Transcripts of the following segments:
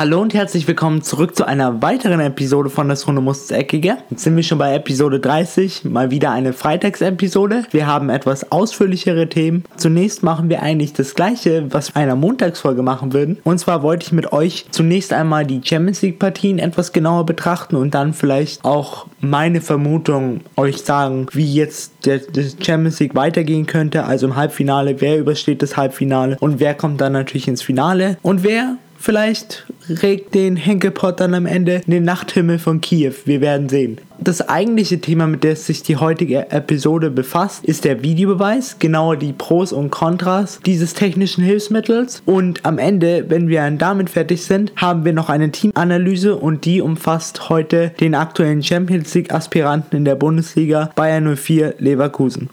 Hallo und herzlich willkommen zurück zu einer weiteren Episode von Das Runde muss ins Eckige. Jetzt sind wir schon bei Episode 30, mal wieder eine Freitagsepisode. Wir haben etwas ausführlichere Themen. Zunächst machen wir eigentlich das gleiche, was wir einer Montagsfolge machen würden. Und zwar wollte ich mit euch zunächst einmal die Champions League Partien etwas genauer betrachten und dann vielleicht auch meine Vermutung euch sagen, wie jetzt der, der Champions League weitergehen könnte. Also im Halbfinale, wer übersteht das Halbfinale und wer kommt dann natürlich ins Finale und wer Vielleicht regt den Henkelpot dann am Ende den Nachthimmel von Kiew. Wir werden sehen. Das eigentliche Thema, mit dem sich die heutige Episode befasst, ist der Videobeweis, genauer die Pros und Kontras dieses technischen Hilfsmittels. Und am Ende, wenn wir damit fertig sind, haben wir noch eine Teamanalyse und die umfasst heute den aktuellen Champions League Aspiranten in der Bundesliga Bayern 04 Leverkusen.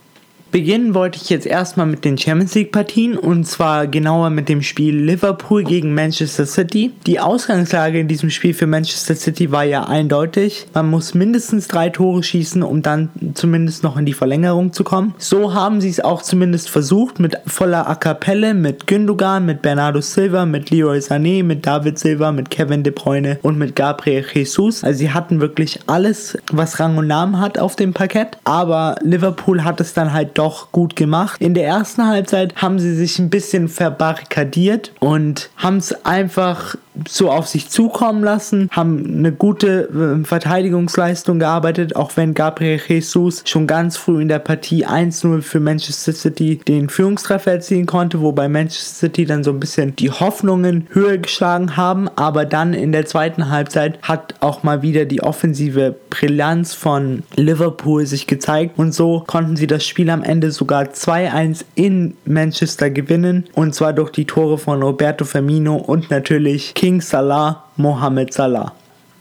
Beginnen wollte ich jetzt erstmal mit den Champions League Partien und zwar genauer mit dem Spiel Liverpool gegen Manchester City. Die Ausgangslage in diesem Spiel für Manchester City war ja eindeutig. Man muss mindestens drei Tore schießen, um dann zumindest noch in die Verlängerung zu kommen. So haben sie es auch zumindest versucht mit voller A Cappelle, mit Gündogan, mit Bernardo Silva, mit Leroy Sané, mit David Silva, mit Kevin De Bruyne und mit Gabriel Jesus. Also sie hatten wirklich alles, was Rang und Namen hat auf dem Parkett. Aber Liverpool hat es dann halt doch gut gemacht. In der ersten Halbzeit haben sie sich ein bisschen verbarrikadiert und haben es einfach so auf sich zukommen lassen, haben eine gute äh, Verteidigungsleistung gearbeitet, auch wenn Gabriel Jesus schon ganz früh in der Partie 1-0 für Manchester City den Führungstreffer erzielen konnte, wobei Manchester City dann so ein bisschen die Hoffnungen höher geschlagen haben, aber dann in der zweiten Halbzeit hat auch mal wieder die offensive Brillanz von Liverpool sich gezeigt. Und so konnten sie das Spiel am Ende sogar 2-1 in Manchester gewinnen. Und zwar durch die Tore von Roberto Firmino und natürlich King King Salah, Mohamed Salah.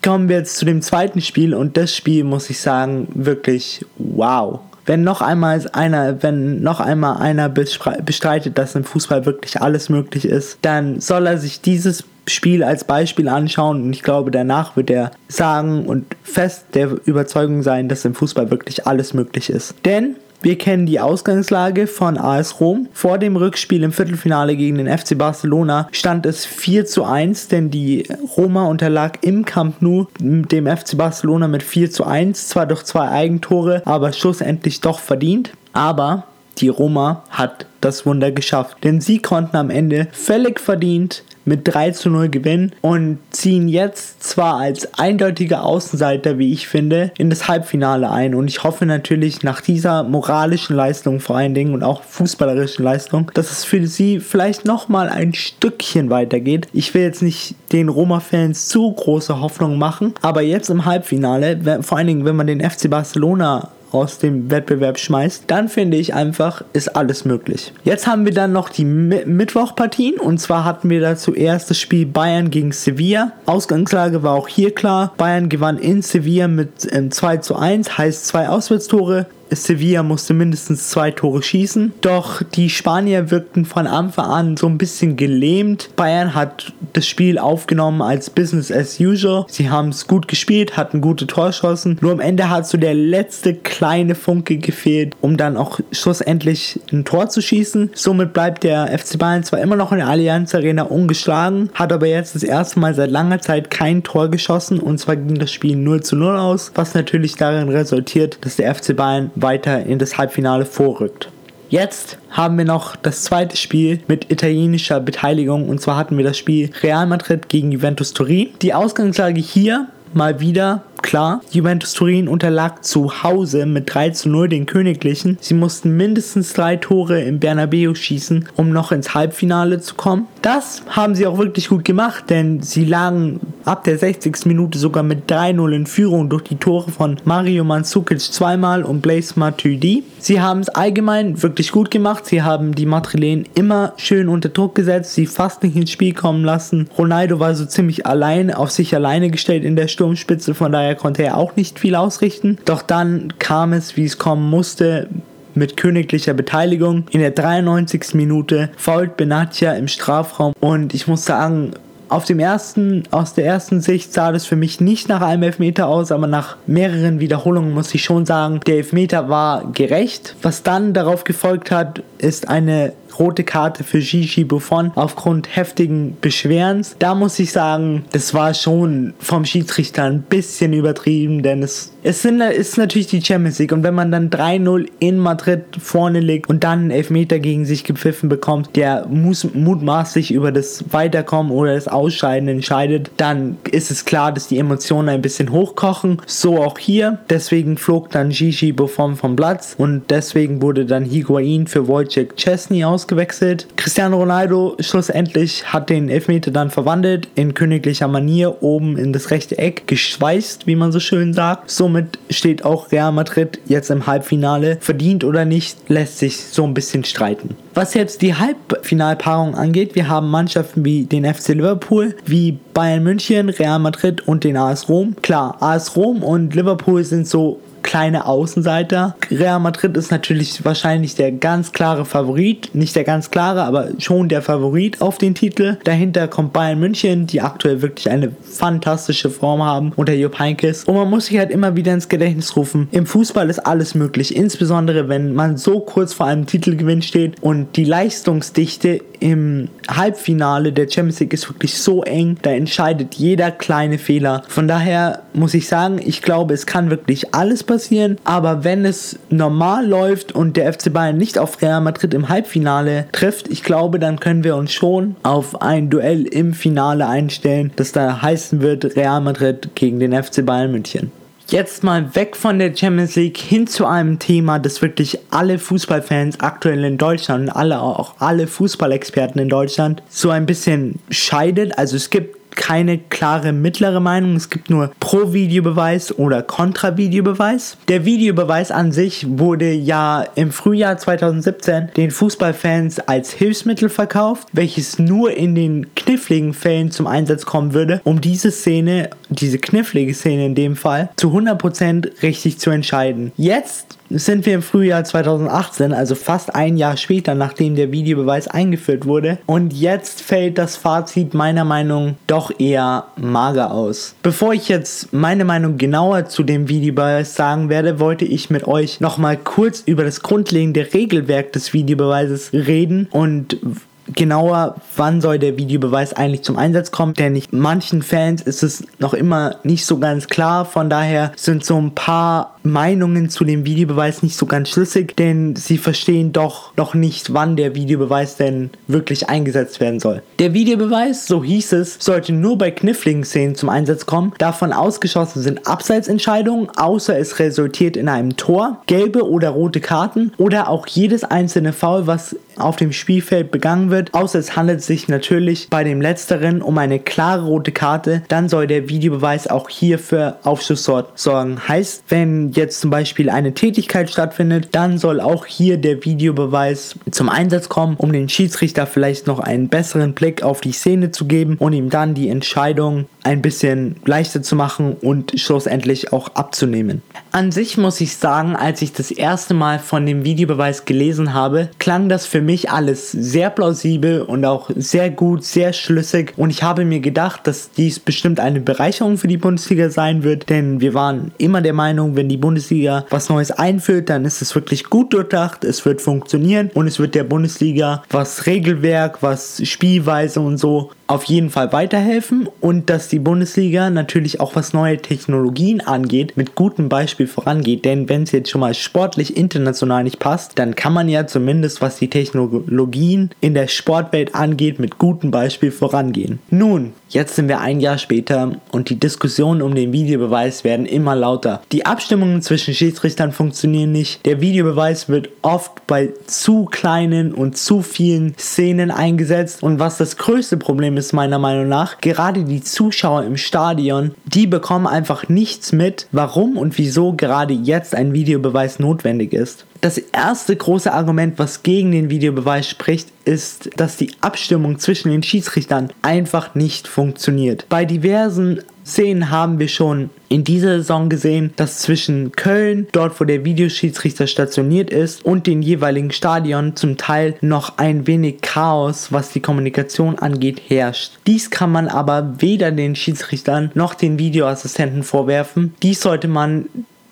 Kommen wir jetzt zu dem zweiten Spiel und das Spiel muss ich sagen, wirklich wow. Wenn noch einmal einer, wenn noch einmal einer bestreitet, dass im Fußball wirklich alles möglich ist, dann soll er sich dieses Spiel als Beispiel anschauen und ich glaube, danach wird er sagen und fest der Überzeugung sein, dass im Fußball wirklich alles möglich ist. Denn wir kennen die Ausgangslage von AS Rom. Vor dem Rückspiel im Viertelfinale gegen den FC Barcelona stand es 4 zu 1, denn die Roma unterlag im Camp Nou dem FC Barcelona mit 4 zu 1, zwar durch zwei Eigentore, aber schlussendlich doch verdient. Aber die Roma hat das Wunder geschafft, denn sie konnten am Ende völlig verdient mit 3 zu 0 gewinnen und ziehen jetzt zwar als eindeutige Außenseiter, wie ich finde, in das Halbfinale ein. Und ich hoffe natürlich nach dieser moralischen Leistung vor allen Dingen und auch fußballerischen Leistung, dass es für sie vielleicht nochmal ein Stückchen weitergeht. Ich will jetzt nicht den Roma-Fans zu große Hoffnung machen, aber jetzt im Halbfinale, vor allen Dingen, wenn man den FC Barcelona aus dem Wettbewerb schmeißt, dann finde ich einfach, ist alles möglich. Jetzt haben wir dann noch die Mi Mittwochpartien und zwar hatten wir da zuerst das Spiel Bayern gegen Sevilla. Ausgangslage war auch hier klar. Bayern gewann in Sevilla mit ähm, 2 zu 1, heißt zwei Auswärtstore. Sevilla musste mindestens zwei Tore schießen. Doch die Spanier wirkten von Anfang an so ein bisschen gelähmt. Bayern hat das Spiel aufgenommen als Business as usual. Sie haben es gut gespielt, hatten gute Torschossen. Nur am Ende hat so der letzte kleine Funke gefehlt, um dann auch schlussendlich ein Tor zu schießen. Somit bleibt der FC Bayern zwar immer noch in der Allianz Arena ungeschlagen, hat aber jetzt das erste Mal seit langer Zeit kein Tor geschossen und zwar ging das Spiel 0 zu 0 aus, was natürlich darin resultiert, dass der FC Bayern weiter in das Halbfinale vorrückt. Jetzt haben wir noch das zweite Spiel mit italienischer Beteiligung und zwar hatten wir das Spiel Real Madrid gegen Juventus Turin. Die Ausgangslage hier mal wieder Klar, Juventus Turin unterlag zu Hause mit 3 zu 0 den Königlichen. Sie mussten mindestens drei Tore im Bernabeu schießen, um noch ins Halbfinale zu kommen. Das haben sie auch wirklich gut gemacht, denn sie lagen ab der 60. Minute sogar mit 3-0 in Führung durch die Tore von Mario Mandzukic zweimal und Blaise Matuidi. Sie haben es allgemein wirklich gut gemacht. Sie haben die Madrilen immer schön unter Druck gesetzt, sie fast nicht ins Spiel kommen lassen. Ronaldo war so ziemlich allein auf sich alleine gestellt in der Sturmspitze, von daher konnte er auch nicht viel ausrichten. Doch dann kam es, wie es kommen musste, mit königlicher Beteiligung. In der 93. Minute fault Benatia im Strafraum und ich muss sagen, auf dem ersten, aus der ersten Sicht sah das für mich nicht nach einem Elfmeter aus, aber nach mehreren Wiederholungen muss ich schon sagen, der Elfmeter war gerecht. Was dann darauf gefolgt hat, ist eine rote Karte für Gigi Buffon aufgrund heftigen Beschwerens. Da muss ich sagen, das war schon vom Schiedsrichter ein bisschen übertrieben, denn es, es sind, ist natürlich die Champions League und wenn man dann 3-0 in Madrid vorne liegt und dann einen Elfmeter gegen sich gepfiffen bekommt, der muss mutmaßlich über das Weiterkommen oder das Ausscheiden entscheidet, dann ist es klar, dass die Emotionen ein bisschen hochkochen. So auch hier. Deswegen flog dann Gigi Buffon vom Platz und deswegen wurde dann Higuain für Wojciech Chesney aus ausgewechselt. Cristiano Ronaldo schlussendlich hat den Elfmeter dann verwandelt, in königlicher Manier oben in das rechte Eck geschweißt, wie man so schön sagt. Somit steht auch Real Madrid jetzt im Halbfinale. Verdient oder nicht, lässt sich so ein bisschen streiten. Was jetzt die Halbfinalpaarung angeht, wir haben Mannschaften wie den FC Liverpool, wie Bayern München, Real Madrid und den AS Rom. Klar, AS Rom und Liverpool sind so kleine Außenseiter. Real Madrid ist natürlich wahrscheinlich der ganz klare Favorit. Nicht der ganz klare, aber schon der Favorit auf den Titel. Dahinter kommt Bayern München, die aktuell wirklich eine fantastische Form haben unter Jupp Heynckes. Und man muss sich halt immer wieder ins Gedächtnis rufen. Im Fußball ist alles möglich. Insbesondere wenn man so kurz vor einem Titelgewinn steht und die Leistungsdichte im Halbfinale der Champions League ist wirklich so eng, da entscheidet jeder kleine Fehler. Von daher muss ich sagen, ich glaube, es kann wirklich alles passieren, aber wenn es normal läuft und der FC Bayern nicht auf Real Madrid im Halbfinale trifft, ich glaube, dann können wir uns schon auf ein Duell im Finale einstellen, das da heißen wird Real Madrid gegen den FC Bayern München jetzt mal weg von der Champions League hin zu einem Thema, das wirklich alle Fußballfans aktuell in Deutschland, alle auch alle Fußballexperten in Deutschland so ein bisschen scheidet. Also es gibt keine klare mittlere Meinung. Es gibt nur Pro-Videobeweis oder Kontra-Videobeweis. Der Videobeweis an sich wurde ja im Frühjahr 2017 den Fußballfans als Hilfsmittel verkauft, welches nur in den kniffligen Fällen zum Einsatz kommen würde, um diese Szene, diese knifflige Szene in dem Fall, zu 100% richtig zu entscheiden. Jetzt sind wir im Frühjahr 2018, also fast ein Jahr später, nachdem der Videobeweis eingeführt wurde. Und jetzt fällt das Fazit meiner Meinung doch eher mager aus. Bevor ich jetzt meine Meinung genauer zu dem Videobeweis sagen werde, wollte ich mit euch nochmal kurz über das grundlegende Regelwerk des Videobeweises reden und genauer, wann soll der Videobeweis eigentlich zum Einsatz kommen, denn nicht manchen Fans ist es noch immer nicht so ganz klar. Von daher sind so ein paar Meinungen zu dem Videobeweis nicht so ganz schlüssig, denn sie verstehen doch noch nicht, wann der Videobeweis denn wirklich eingesetzt werden soll. Der Videobeweis, so hieß es, sollte nur bei kniffligen Szenen zum Einsatz kommen. Davon ausgeschlossen sind Abseitsentscheidungen, außer es resultiert in einem Tor, gelbe oder rote Karten oder auch jedes einzelne Foul, was auf dem Spielfeld begangen wird, außer es handelt sich natürlich bei dem letzteren um eine klare rote Karte, dann soll der Videobeweis auch hier für Aufschluss sorgen. Heißt, wenn jetzt zum Beispiel eine Tätigkeit stattfindet, dann soll auch hier der Videobeweis zum Einsatz kommen, um den Schiedsrichter vielleicht noch einen besseren Blick auf die Szene zu geben und ihm dann die Entscheidung ein bisschen leichter zu machen und schlussendlich auch abzunehmen. An sich muss ich sagen, als ich das erste Mal von dem Videobeweis gelesen habe, klang das für mich alles sehr plausibel und auch sehr gut, sehr schlüssig und ich habe mir gedacht, dass dies bestimmt eine Bereicherung für die Bundesliga sein wird, denn wir waren immer der Meinung, wenn die Bundesliga was Neues einführt, dann ist es wirklich gut durchdacht, es wird funktionieren und es wird der Bundesliga was Regelwerk, was Spielweise und so auf jeden Fall weiterhelfen und dass die Bundesliga natürlich auch was neue Technologien angeht, mit gutem Beispiel vorangeht. Denn wenn es jetzt schon mal sportlich international nicht passt, dann kann man ja zumindest was die Technologien in der Sportwelt angeht, mit gutem Beispiel vorangehen. Nun, jetzt sind wir ein Jahr später und die Diskussionen um den Videobeweis werden immer lauter. Die Abstimmungen zwischen Schiedsrichtern funktionieren nicht. Der Videobeweis wird oft bei zu kleinen und zu vielen Szenen eingesetzt und was das größte Problem ist meiner Meinung nach, gerade die Zuschauer im Stadion, die bekommen einfach nichts mit, warum und wieso gerade jetzt ein Videobeweis notwendig ist. Das erste große Argument, was gegen den Videobeweis spricht, ist, dass die Abstimmung zwischen den Schiedsrichtern einfach nicht funktioniert. Bei diversen Szenen haben wir schon in dieser Saison gesehen, dass zwischen Köln, dort wo der Videoschiedsrichter stationiert ist, und den jeweiligen Stadion zum Teil noch ein wenig Chaos, was die Kommunikation angeht, herrscht. Dies kann man aber weder den Schiedsrichtern noch den Videoassistenten vorwerfen. Dies sollte man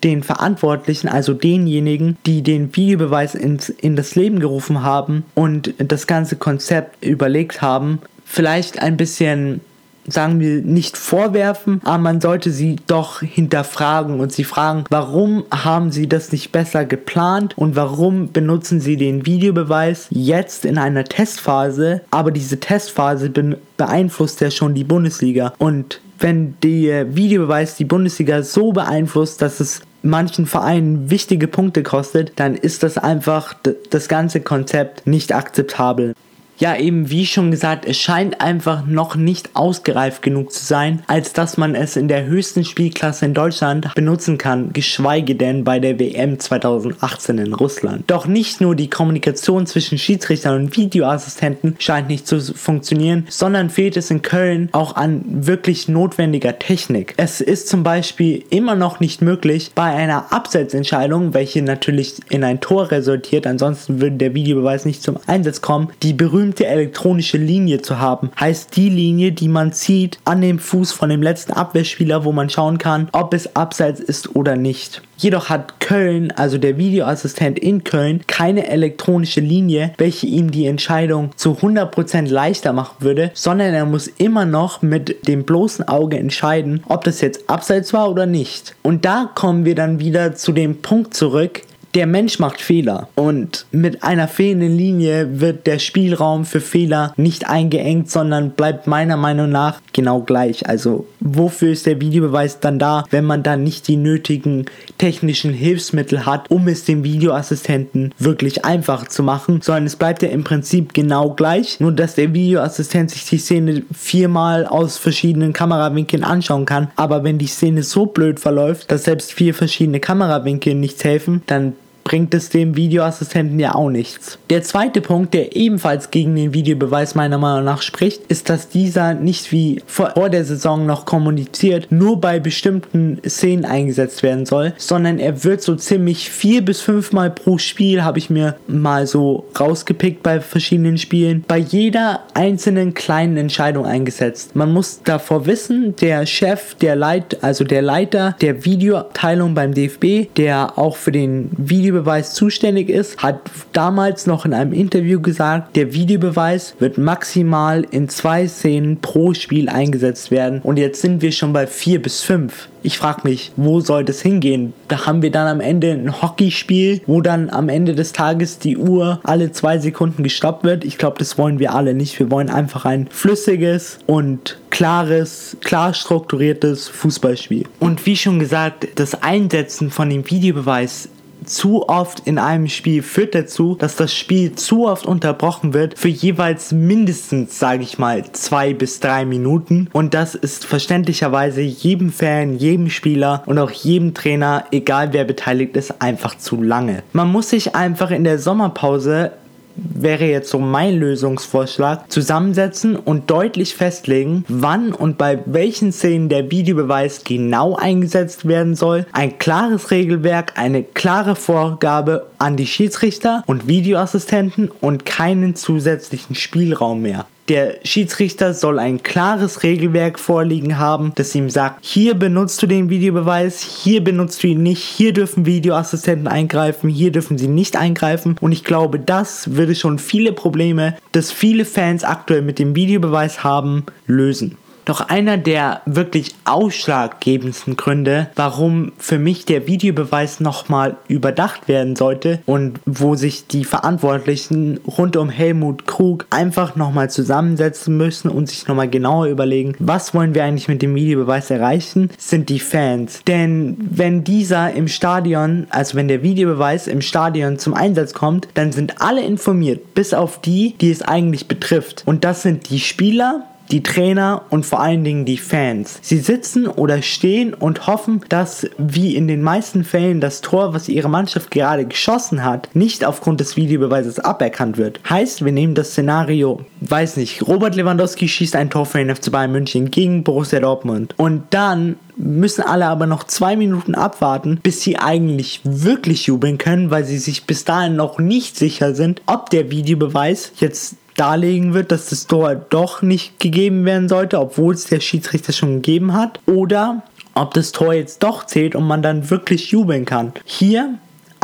den Verantwortlichen, also denjenigen, die den Videobeweis ins, in das Leben gerufen haben und das ganze Konzept überlegt haben, vielleicht ein bisschen sagen wir, nicht vorwerfen, aber man sollte sie doch hinterfragen und sie fragen, warum haben sie das nicht besser geplant und warum benutzen sie den Videobeweis jetzt in einer Testphase, aber diese Testphase beeinflusst ja schon die Bundesliga. Und wenn der Videobeweis die Bundesliga so beeinflusst, dass es manchen Vereinen wichtige Punkte kostet, dann ist das einfach das ganze Konzept nicht akzeptabel ja, eben wie schon gesagt, es scheint einfach noch nicht ausgereift genug zu sein, als dass man es in der höchsten Spielklasse in Deutschland benutzen kann, geschweige denn bei der WM 2018 in Russland. Doch nicht nur die Kommunikation zwischen Schiedsrichtern und Videoassistenten scheint nicht zu funktionieren, sondern fehlt es in Köln auch an wirklich notwendiger Technik. Es ist zum Beispiel immer noch nicht möglich, bei einer Abseitsentscheidung, welche natürlich in ein Tor resultiert, ansonsten würde der Videobeweis nicht zum Einsatz kommen, die berühmte berühmte elektronische Linie zu haben. Heißt die Linie, die man zieht an dem Fuß von dem letzten Abwehrspieler, wo man schauen kann, ob es abseits ist oder nicht. Jedoch hat Köln, also der Videoassistent in Köln, keine elektronische Linie, welche ihm die Entscheidung zu 100% leichter machen würde, sondern er muss immer noch mit dem bloßen Auge entscheiden, ob das jetzt abseits war oder nicht. Und da kommen wir dann wieder zu dem Punkt zurück, der Mensch macht Fehler und mit einer fehlenden Linie wird der Spielraum für Fehler nicht eingeengt, sondern bleibt meiner Meinung nach genau gleich. Also wofür ist der Videobeweis dann da, wenn man dann nicht die nötigen technischen Hilfsmittel hat, um es dem Videoassistenten wirklich einfach zu machen, sondern es bleibt ja im Prinzip genau gleich, nur dass der Videoassistent sich die Szene viermal aus verschiedenen Kamerawinkeln anschauen kann. Aber wenn die Szene so blöd verläuft, dass selbst vier verschiedene Kamerawinkel nichts helfen, dann bringt es dem Videoassistenten ja auch nichts. Der zweite Punkt, der ebenfalls gegen den Videobeweis meiner Meinung nach spricht, ist, dass dieser nicht wie vor der Saison noch kommuniziert, nur bei bestimmten Szenen eingesetzt werden soll, sondern er wird so ziemlich vier bis fünfmal pro Spiel, habe ich mir mal so rausgepickt bei verschiedenen Spielen, bei jeder einzelnen kleinen Entscheidung eingesetzt. Man muss davor wissen, der Chef, der Leit, also der Leiter der Videoabteilung beim DFB, der auch für den Video Videobeweis zuständig ist, hat damals noch in einem Interview gesagt, der Videobeweis wird maximal in zwei Szenen pro Spiel eingesetzt werden. Und jetzt sind wir schon bei vier bis fünf. Ich frage mich, wo soll das hingehen? Da haben wir dann am Ende ein Hockeyspiel, wo dann am Ende des Tages die Uhr alle zwei Sekunden gestoppt wird. Ich glaube, das wollen wir alle nicht. Wir wollen einfach ein flüssiges und klares, klar strukturiertes Fußballspiel. Und wie schon gesagt, das Einsetzen von dem Videobeweis zu oft in einem Spiel führt dazu, dass das Spiel zu oft unterbrochen wird für jeweils mindestens, sage ich mal, zwei bis drei Minuten. Und das ist verständlicherweise jedem Fan, jedem Spieler und auch jedem Trainer, egal wer beteiligt ist, einfach zu lange. Man muss sich einfach in der Sommerpause wäre jetzt so mein Lösungsvorschlag, zusammensetzen und deutlich festlegen, wann und bei welchen Szenen der Videobeweis genau eingesetzt werden soll. Ein klares Regelwerk, eine klare Vorgabe an die Schiedsrichter und Videoassistenten und keinen zusätzlichen Spielraum mehr. Der Schiedsrichter soll ein klares Regelwerk vorliegen haben, das ihm sagt, hier benutzt du den Videobeweis, hier benutzt du ihn nicht, hier dürfen Videoassistenten eingreifen, hier dürfen sie nicht eingreifen. Und ich glaube, das würde schon viele Probleme, das viele Fans aktuell mit dem Videobeweis haben, lösen. Doch einer der wirklich ausschlaggebendsten Gründe, warum für mich der Videobeweis nochmal überdacht werden sollte und wo sich die Verantwortlichen rund um Helmut Krug einfach nochmal zusammensetzen müssen und sich nochmal genauer überlegen, was wollen wir eigentlich mit dem Videobeweis erreichen, sind die Fans. Denn wenn dieser im Stadion, also wenn der Videobeweis im Stadion zum Einsatz kommt, dann sind alle informiert, bis auf die, die es eigentlich betrifft. Und das sind die Spieler, die Trainer und vor allen Dingen die Fans. Sie sitzen oder stehen und hoffen, dass wie in den meisten Fällen das Tor, was ihre Mannschaft gerade geschossen hat, nicht aufgrund des Videobeweises aberkannt wird. Heißt, wir nehmen das Szenario weiß nicht, Robert Lewandowski schießt ein Tor für den FC Bayern München gegen Borussia Dortmund. Und dann müssen alle aber noch zwei Minuten abwarten, bis sie eigentlich wirklich jubeln können, weil sie sich bis dahin noch nicht sicher sind, ob der Videobeweis jetzt darlegen wird, dass das Tor doch nicht gegeben werden sollte, obwohl es der Schiedsrichter schon gegeben hat, oder ob das Tor jetzt doch zählt und man dann wirklich jubeln kann. Hier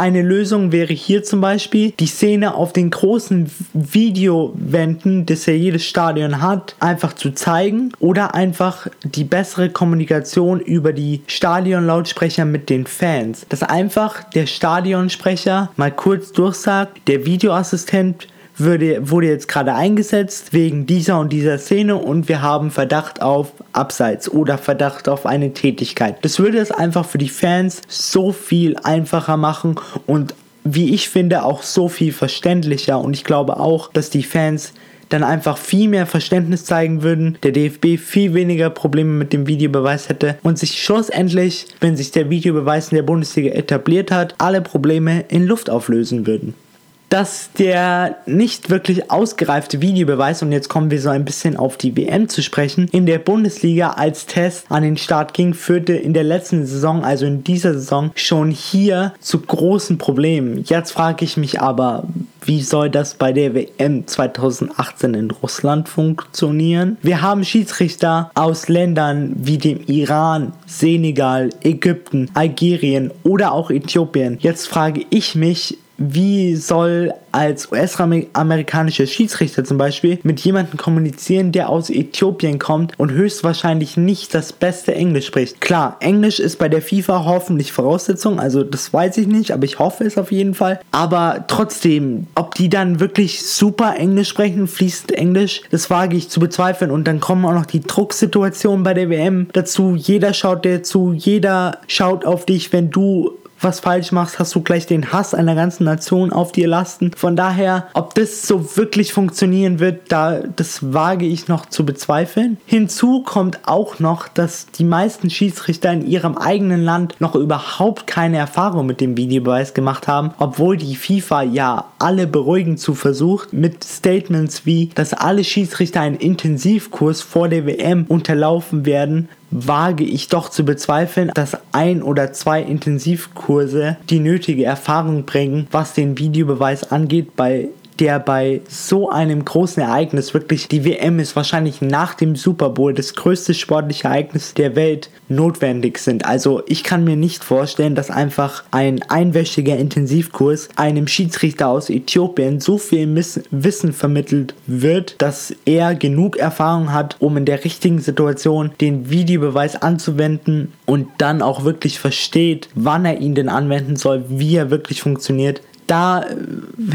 eine Lösung wäre hier zum Beispiel die Szene auf den großen Videowänden, das ja jedes Stadion hat, einfach zu zeigen oder einfach die bessere Kommunikation über die Stadionlautsprecher mit den Fans. Dass einfach der Stadionsprecher mal kurz durchsagt, der Videoassistent würde, wurde jetzt gerade eingesetzt wegen dieser und dieser Szene und wir haben Verdacht auf Abseits oder Verdacht auf eine Tätigkeit. Das würde es einfach für die Fans so viel einfacher machen und wie ich finde auch so viel verständlicher und ich glaube auch, dass die Fans dann einfach viel mehr Verständnis zeigen würden, der DFB viel weniger Probleme mit dem Videobeweis hätte und sich schlussendlich, wenn sich der Videobeweis in der Bundesliga etabliert hat, alle Probleme in Luft auflösen würden dass der nicht wirklich ausgereifte Videobeweis, und jetzt kommen wir so ein bisschen auf die WM zu sprechen, in der Bundesliga als Test an den Start ging, führte in der letzten Saison, also in dieser Saison, schon hier zu großen Problemen. Jetzt frage ich mich aber, wie soll das bei der WM 2018 in Russland funktionieren? Wir haben Schiedsrichter aus Ländern wie dem Iran, Senegal, Ägypten, Algerien oder auch Äthiopien. Jetzt frage ich mich, wie soll als US-amerikanischer Schiedsrichter zum Beispiel mit jemandem kommunizieren, der aus Äthiopien kommt und höchstwahrscheinlich nicht das beste Englisch spricht. Klar, Englisch ist bei der FIFA hoffentlich Voraussetzung, also das weiß ich nicht, aber ich hoffe es auf jeden Fall. Aber trotzdem, ob die dann wirklich super Englisch sprechen, fließend Englisch, das wage ich zu bezweifeln. Und dann kommen auch noch die Drucksituationen bei der WM dazu. Jeder schaut dir zu, jeder schaut auf dich, wenn du was falsch machst, hast du gleich den Hass einer ganzen Nation auf dir lasten. Von daher, ob das so wirklich funktionieren wird, da das wage ich noch zu bezweifeln. Hinzu kommt auch noch, dass die meisten Schiedsrichter in ihrem eigenen Land noch überhaupt keine Erfahrung mit dem Videobeweis gemacht haben, obwohl die FIFA ja alle beruhigend zu versucht mit Statements wie, dass alle Schiedsrichter einen Intensivkurs vor der WM unterlaufen werden, wage ich doch zu bezweifeln, dass ein oder zwei Intensivkurse die nötige Erfahrung bringen, was den Videobeweis angeht bei der bei so einem großen Ereignis wirklich, die WM ist wahrscheinlich nach dem Super Bowl das größte sportliche Ereignis der Welt notwendig sind. Also ich kann mir nicht vorstellen, dass einfach ein einwöchiger Intensivkurs einem Schiedsrichter aus Äthiopien so viel Wissen vermittelt wird, dass er genug Erfahrung hat, um in der richtigen Situation den Videobeweis anzuwenden und dann auch wirklich versteht, wann er ihn denn anwenden soll, wie er wirklich funktioniert da äh,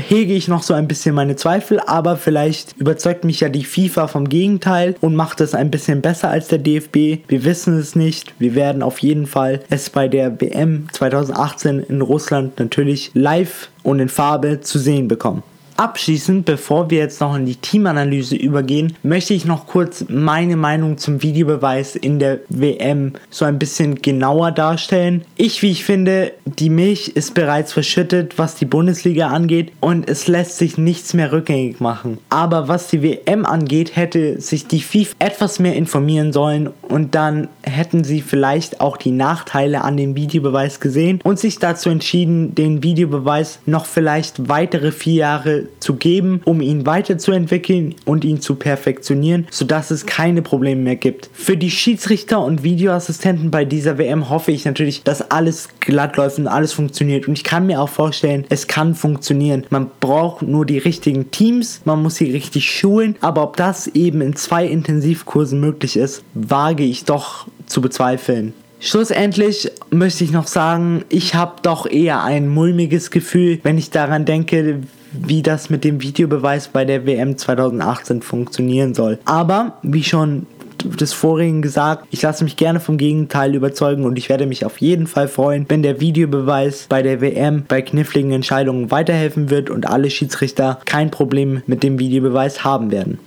hege ich noch so ein bisschen meine Zweifel, aber vielleicht überzeugt mich ja die FIFA vom Gegenteil und macht es ein bisschen besser als der DFB. Wir wissen es nicht. Wir werden auf jeden Fall es bei der WM 2018 in Russland natürlich live und in Farbe zu sehen bekommen. Abschließend, bevor wir jetzt noch in die Teamanalyse übergehen, möchte ich noch kurz meine Meinung zum Videobeweis in der WM so ein bisschen genauer darstellen. Ich, wie ich finde, die Milch ist bereits verschüttet, was die Bundesliga angeht und es lässt sich nichts mehr rückgängig machen. Aber was die WM angeht, hätte sich die FIFA etwas mehr informieren sollen und dann hätten sie vielleicht auch die Nachteile an dem Videobeweis gesehen und sich dazu entschieden, den Videobeweis noch vielleicht weitere vier Jahre zu geben, um ihn weiterzuentwickeln und ihn zu perfektionieren, sodass es keine Probleme mehr gibt. Für die Schiedsrichter und Videoassistenten bei dieser WM hoffe ich natürlich, dass alles glatt läuft und alles funktioniert. Und ich kann mir auch vorstellen, es kann funktionieren. Man braucht nur die richtigen Teams, man muss sie richtig schulen, aber ob das eben in zwei Intensivkursen möglich ist, wage ich doch zu bezweifeln. Schlussendlich möchte ich noch sagen, ich habe doch eher ein mulmiges Gefühl, wenn ich daran denke, wie das mit dem Videobeweis bei der WM 2018 funktionieren soll. Aber wie schon des vorigen gesagt, ich lasse mich gerne vom Gegenteil überzeugen und ich werde mich auf jeden Fall freuen, wenn der Videobeweis bei der WM bei kniffligen Entscheidungen weiterhelfen wird und alle Schiedsrichter kein Problem mit dem Videobeweis haben werden.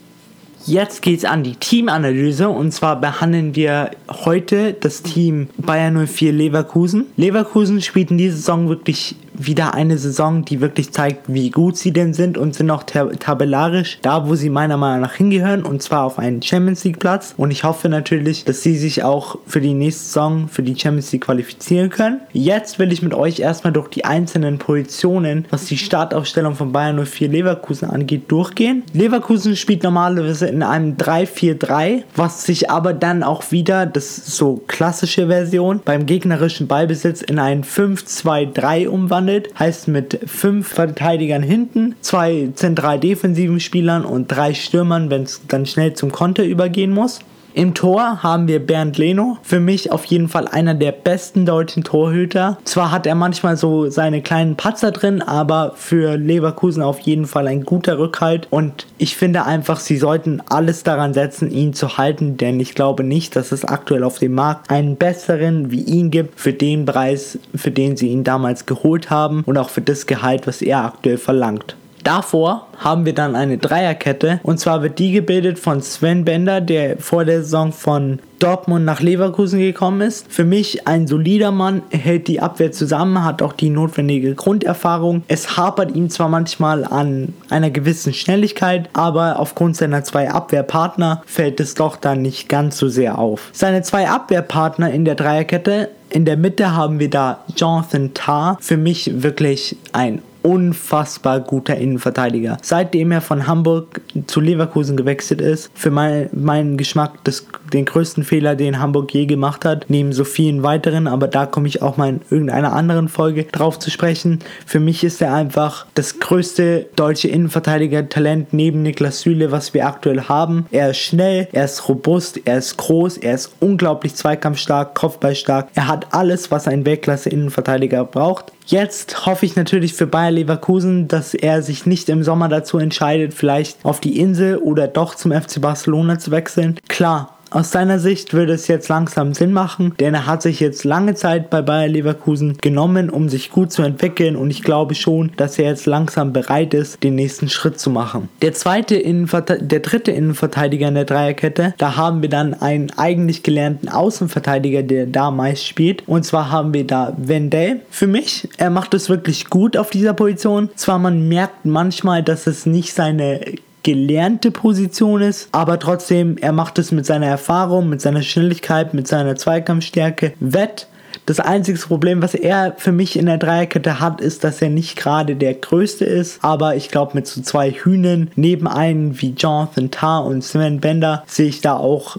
Jetzt geht es an die Teamanalyse und zwar behandeln wir heute das Team Bayern 04 Leverkusen. Leverkusen spielt in dieser Saison wirklich wieder eine Saison, die wirklich zeigt, wie gut sie denn sind und sind auch tab tabellarisch da, wo sie meiner Meinung nach hingehören und zwar auf einen Champions League Platz. Und ich hoffe natürlich, dass sie sich auch für die nächste Saison für die Champions League qualifizieren können. Jetzt will ich mit euch erstmal durch die einzelnen Positionen, was die Startaufstellung von Bayern 04 Leverkusen angeht, durchgehen. Leverkusen spielt normalerweise in einem 3-4-3, was sich aber dann auch wieder, das ist so klassische Version, beim gegnerischen Ballbesitz in ein 5-2-3 umwandelt. Heißt mit fünf Verteidigern hinten, zwei zentral defensiven Spielern und drei Stürmern, wenn es dann schnell zum Konter übergehen muss. Im Tor haben wir Bernd Leno. Für mich auf jeden Fall einer der besten deutschen Torhüter. Zwar hat er manchmal so seine kleinen Patzer drin, aber für Leverkusen auf jeden Fall ein guter Rückhalt. Und ich finde einfach, sie sollten alles daran setzen, ihn zu halten, denn ich glaube nicht, dass es aktuell auf dem Markt einen besseren wie ihn gibt für den Preis, für den sie ihn damals geholt haben und auch für das Gehalt, was er aktuell verlangt. Davor haben wir dann eine Dreierkette und zwar wird die gebildet von Sven Bender, der vor der Saison von Dortmund nach Leverkusen gekommen ist. Für mich ein solider Mann, hält die Abwehr zusammen, hat auch die notwendige Grunderfahrung. Es hapert ihm zwar manchmal an einer gewissen Schnelligkeit, aber aufgrund seiner zwei Abwehrpartner fällt es doch dann nicht ganz so sehr auf. Seine zwei Abwehrpartner in der Dreierkette in der Mitte haben wir da Jonathan Tarr. Für mich wirklich ein unfassbar guter Innenverteidiger. Seitdem er von Hamburg zu Leverkusen gewechselt ist, für mein, meinen Geschmack das, den größten Fehler, den Hamburg je gemacht hat, neben so vielen weiteren, aber da komme ich auch mal in irgendeiner anderen Folge drauf zu sprechen. Für mich ist er einfach das größte deutsche Innenverteidiger-Talent neben Niklas Süle, was wir aktuell haben. Er ist schnell, er ist robust, er ist groß, er ist unglaublich zweikampfstark, kopfballstark. Er hat alles, was ein Weltklasse-Innenverteidiger braucht. Jetzt hoffe ich natürlich für Bayer Leverkusen, dass er sich nicht im Sommer dazu entscheidet, vielleicht auf die Insel oder doch zum FC Barcelona zu wechseln. Klar, aus seiner Sicht würde es jetzt langsam Sinn machen, denn er hat sich jetzt lange Zeit bei Bayer Leverkusen genommen, um sich gut zu entwickeln und ich glaube schon, dass er jetzt langsam bereit ist, den nächsten Schritt zu machen. Der zweite Innenverte der dritte Innenverteidiger in der Dreierkette, da haben wir dann einen eigentlich gelernten Außenverteidiger, der da meist spielt und zwar haben wir da Wendell. Für mich, er macht es wirklich gut auf dieser Position. Zwar man merkt manchmal, dass es nicht seine gelernte Position ist, aber trotzdem, er macht es mit seiner Erfahrung, mit seiner Schnelligkeit, mit seiner Zweikampfstärke wett. Das einzige Problem, was er für mich in der Dreierkette hat, ist, dass er nicht gerade der Größte ist. Aber ich glaube, mit so zwei Hühnen neben einen wie Jonathan Tarr und Sven Bender sehe ich da auch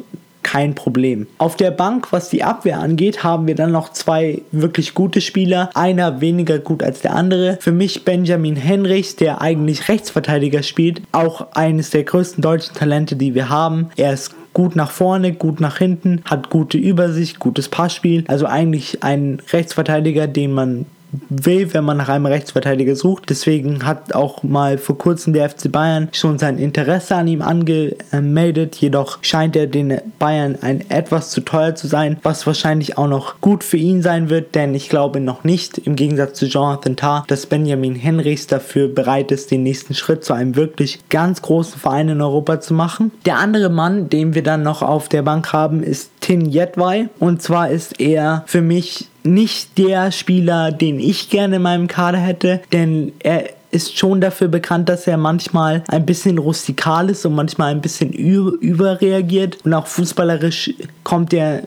kein Problem. Auf der Bank, was die Abwehr angeht, haben wir dann noch zwei wirklich gute Spieler. Einer weniger gut als der andere. Für mich Benjamin Henrichs, der eigentlich Rechtsverteidiger spielt. Auch eines der größten deutschen Talente, die wir haben. Er ist gut nach vorne, gut nach hinten, hat gute Übersicht, gutes Passspiel. Also eigentlich ein Rechtsverteidiger, den man will, wenn man nach einem Rechtsverteidiger sucht. Deswegen hat auch mal vor kurzem der FC Bayern schon sein Interesse an ihm angemeldet. Jedoch scheint er den Bayern ein etwas zu teuer zu sein, was wahrscheinlich auch noch gut für ihn sein wird, denn ich glaube noch nicht, im Gegensatz zu Jonathan Tah, dass Benjamin Henrichs dafür bereit ist, den nächsten Schritt zu einem wirklich ganz großen Verein in Europa zu machen. Der andere Mann, den wir dann noch auf der Bank haben, ist Tin Yedwai und zwar ist er für mich nicht der Spieler, den ich gerne in meinem Kader hätte, denn er ist schon dafür bekannt, dass er manchmal ein bisschen rustikal ist und manchmal ein bisschen überreagiert. Und auch fußballerisch kommt er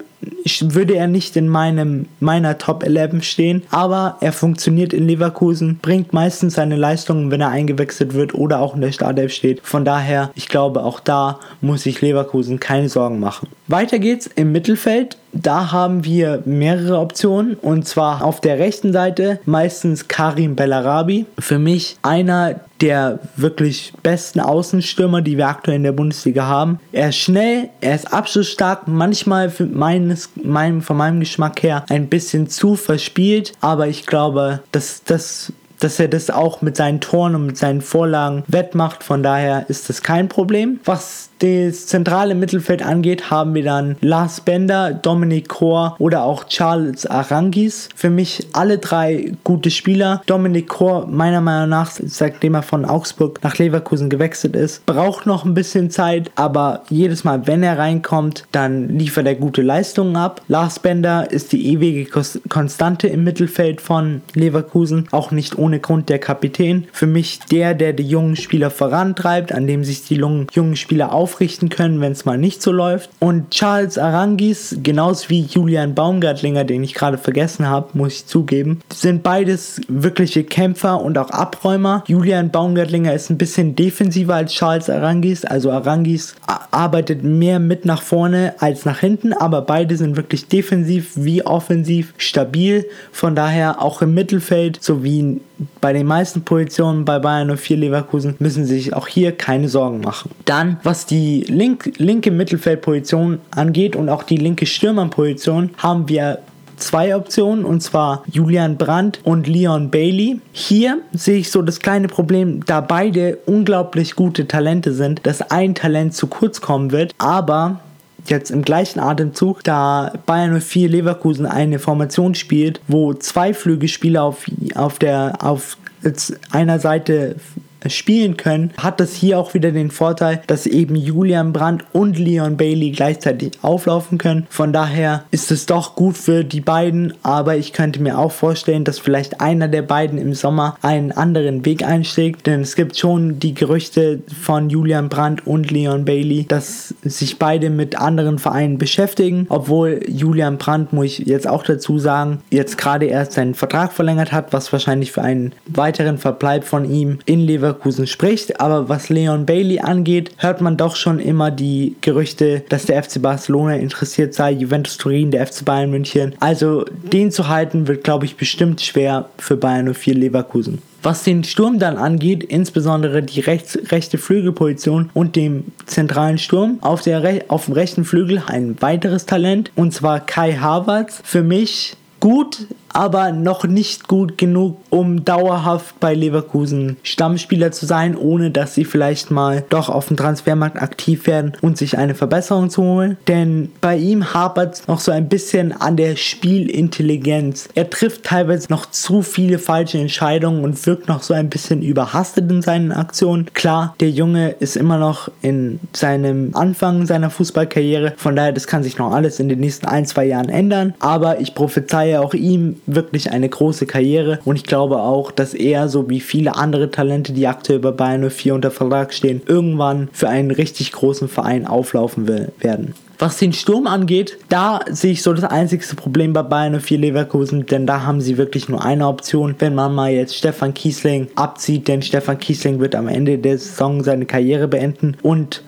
würde er nicht in meinem, meiner Top 11 stehen, aber er funktioniert in Leverkusen, bringt meistens seine Leistungen, wenn er eingewechselt wird oder auch in der Startelf steht. Von daher, ich glaube, auch da muss sich Leverkusen keine Sorgen machen. Weiter geht's im Mittelfeld. Da haben wir mehrere Optionen und zwar auf der rechten Seite meistens Karim Bellarabi. Für mich einer der wirklich besten Außenstürmer, die wir aktuell in der Bundesliga haben. Er ist schnell, er ist abschlussstark, manchmal für meines, mein, von meinem Geschmack her ein bisschen zu verspielt, aber ich glaube, dass das dass er das auch mit seinen Toren und mit seinen Vorlagen wettmacht. Von daher ist das kein Problem. Was das zentrale Mittelfeld angeht, haben wir dann Lars Bender, Dominic Kor oder auch Charles Arangis. Für mich alle drei gute Spieler. Dominic Kor, meiner Meinung nach, seitdem er von Augsburg nach Leverkusen gewechselt ist, braucht noch ein bisschen Zeit, aber jedes Mal, wenn er reinkommt, dann liefert er gute Leistungen ab. Lars Bender ist die ewige Konstante im Mittelfeld von Leverkusen, auch nicht ohne Grund der Kapitän. Für mich der, der die jungen Spieler vorantreibt, an dem sich die jungen Spieler aufrichten können, wenn es mal nicht so läuft. Und Charles Arangis, genauso wie Julian Baumgartlinger, den ich gerade vergessen habe, muss ich zugeben, sind beides wirkliche Kämpfer und auch Abräumer. Julian Baumgartlinger ist ein bisschen defensiver als Charles Arangis, also Arangis arbeitet mehr mit nach vorne als nach hinten, aber beide sind wirklich defensiv wie offensiv stabil. Von daher auch im Mittelfeld sowie bei den meisten Positionen bei Bayern 04 Leverkusen müssen sie sich auch hier keine Sorgen machen. Dann, was die link, linke Mittelfeldposition angeht und auch die linke Stürmerposition, haben wir zwei Optionen und zwar Julian Brandt und Leon Bailey. Hier sehe ich so das kleine Problem, da beide unglaublich gute Talente sind, dass ein Talent zu kurz kommen wird, aber jetzt im gleichen Atemzug, da Bayern 04 Leverkusen eine Formation spielt, wo zwei Flügelspieler auf, auf der auf einer Seite spielen können, hat das hier auch wieder den Vorteil, dass eben Julian Brandt und Leon Bailey gleichzeitig auflaufen können. Von daher ist es doch gut für die beiden, aber ich könnte mir auch vorstellen, dass vielleicht einer der beiden im Sommer einen anderen Weg einschlägt, denn es gibt schon die Gerüchte von Julian Brandt und Leon Bailey, dass sich beide mit anderen Vereinen beschäftigen, obwohl Julian Brandt, muss ich jetzt auch dazu sagen, jetzt gerade erst seinen Vertrag verlängert hat, was wahrscheinlich für einen weiteren Verbleib von ihm in Leverkusen Leverkusen spricht, aber was Leon Bailey angeht, hört man doch schon immer die Gerüchte, dass der FC Barcelona interessiert sei, Juventus Turin, der FC Bayern München. Also den zu halten wird, glaube ich, bestimmt schwer für Bayern 04 Leverkusen. Was den Sturm dann angeht, insbesondere die rechts, rechte Flügelposition und dem zentralen Sturm, auf, der, auf dem rechten Flügel ein weiteres Talent und zwar Kai Havertz. Für mich gut, aber noch nicht gut genug, um dauerhaft bei Leverkusen Stammspieler zu sein, ohne dass sie vielleicht mal doch auf dem Transfermarkt aktiv werden und sich eine Verbesserung zu holen. Denn bei ihm hapert es noch so ein bisschen an der Spielintelligenz. Er trifft teilweise noch zu viele falsche Entscheidungen und wirkt noch so ein bisschen überhastet in seinen Aktionen. Klar, der Junge ist immer noch in seinem Anfang seiner Fußballkarriere, von daher das kann sich noch alles in den nächsten ein, zwei Jahren ändern. Aber ich prophezeie auch ihm wirklich eine große Karriere. Und ich glaube auch, dass er, so wie viele andere Talente, die aktuell bei Bayern 04 unter Vertrag stehen, irgendwann für einen richtig großen Verein auflaufen will, werden. Was den Sturm angeht, da sehe ich so das einzigste Problem bei Bayern 04 Leverkusen, denn da haben sie wirklich nur eine Option, wenn man mal jetzt Stefan Kiesling abzieht, denn Stefan Kiesling wird am Ende der Saison seine Karriere beenden. Und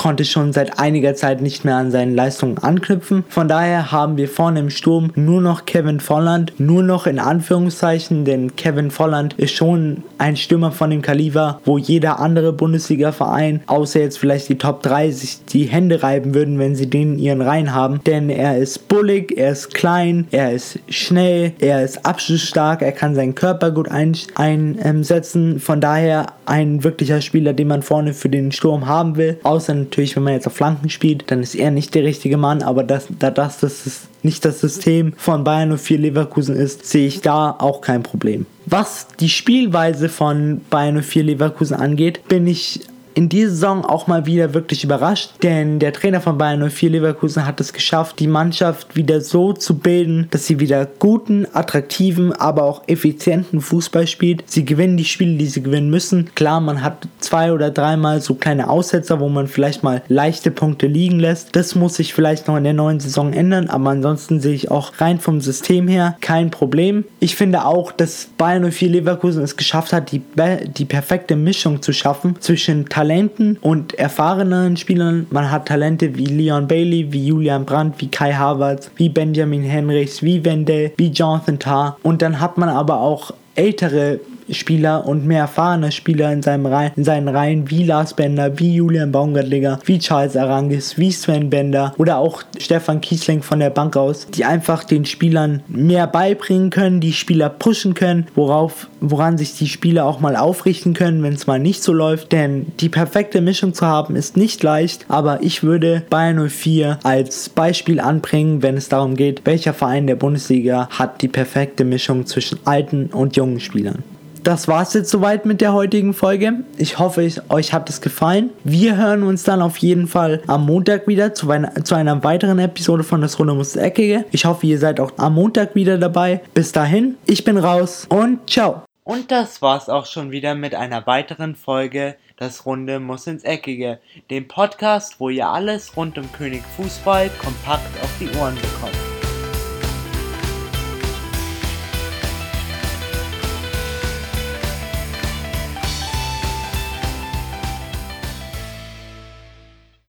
konnte schon seit einiger Zeit nicht mehr an seinen Leistungen anknüpfen. Von daher haben wir vorne im Sturm nur noch Kevin Volland, nur noch in Anführungszeichen, denn Kevin Volland ist schon ein Stürmer von dem Kaliber, wo jeder andere Bundesliga-Verein, außer jetzt vielleicht die Top 3, sich die Hände reiben würden, wenn sie den in ihren Reihen haben. Denn er ist bullig, er ist klein, er ist schnell, er ist abschlussstark, er kann seinen Körper gut einsetzen. Von daher ein wirklicher Spieler, den man vorne für den Sturm haben will. Außer natürlich, wenn man jetzt auf Flanken spielt, dann ist er nicht der richtige Mann, aber das, da das, das ist nicht das System von Bayern 04 Leverkusen ist, sehe ich da auch kein Problem. Was die Spielweise von Bayern 04 Leverkusen angeht, bin ich in dieser Saison auch mal wieder wirklich überrascht, denn der Trainer von Bayern 04 Leverkusen hat es geschafft, die Mannschaft wieder so zu bilden, dass sie wieder guten, attraktiven, aber auch effizienten Fußball spielt. Sie gewinnen die Spiele, die sie gewinnen müssen. Klar, man hat zwei oder dreimal so kleine Aussetzer, wo man vielleicht mal leichte Punkte liegen lässt. Das muss sich vielleicht noch in der neuen Saison ändern, aber ansonsten sehe ich auch rein vom System her kein Problem. Ich finde auch, dass Bayern 04 Leverkusen es geschafft hat, die, die perfekte Mischung zu schaffen zwischen Talenten und erfahrenen Spielern. Man hat Talente wie Leon Bailey, wie Julian Brandt, wie Kai Havertz, wie Benjamin Henrichs, wie Wendell, wie Jonathan Tarr. Und dann hat man aber auch ältere Spieler und mehr erfahrene Spieler in, seinem Reihen, in seinen Reihen wie Lars Bender, wie Julian Baumgartlinger, wie Charles Arangis, wie Sven Bender oder auch Stefan Kiesling von der Bank aus, die einfach den Spielern mehr beibringen können, die Spieler pushen können, worauf, woran sich die Spieler auch mal aufrichten können, wenn es mal nicht so läuft. Denn die perfekte Mischung zu haben ist nicht leicht, aber ich würde Bayern 04 als Beispiel anbringen, wenn es darum geht, welcher Verein der Bundesliga hat die perfekte Mischung zwischen alten und jungen Spielern das war's jetzt soweit mit der heutigen Folge. Ich hoffe, ich, euch hat es gefallen. Wir hören uns dann auf jeden Fall am Montag wieder zu, einer, zu einer weiteren Episode von Das Runde muss Eckige. Ich hoffe, ihr seid auch am Montag wieder dabei. Bis dahin, ich bin raus und ciao. Und das war's auch schon wieder mit einer weiteren Folge Das Runde muss ins Eckige, dem Podcast, wo ihr alles rund um König Fußball kompakt auf die Ohren bekommt.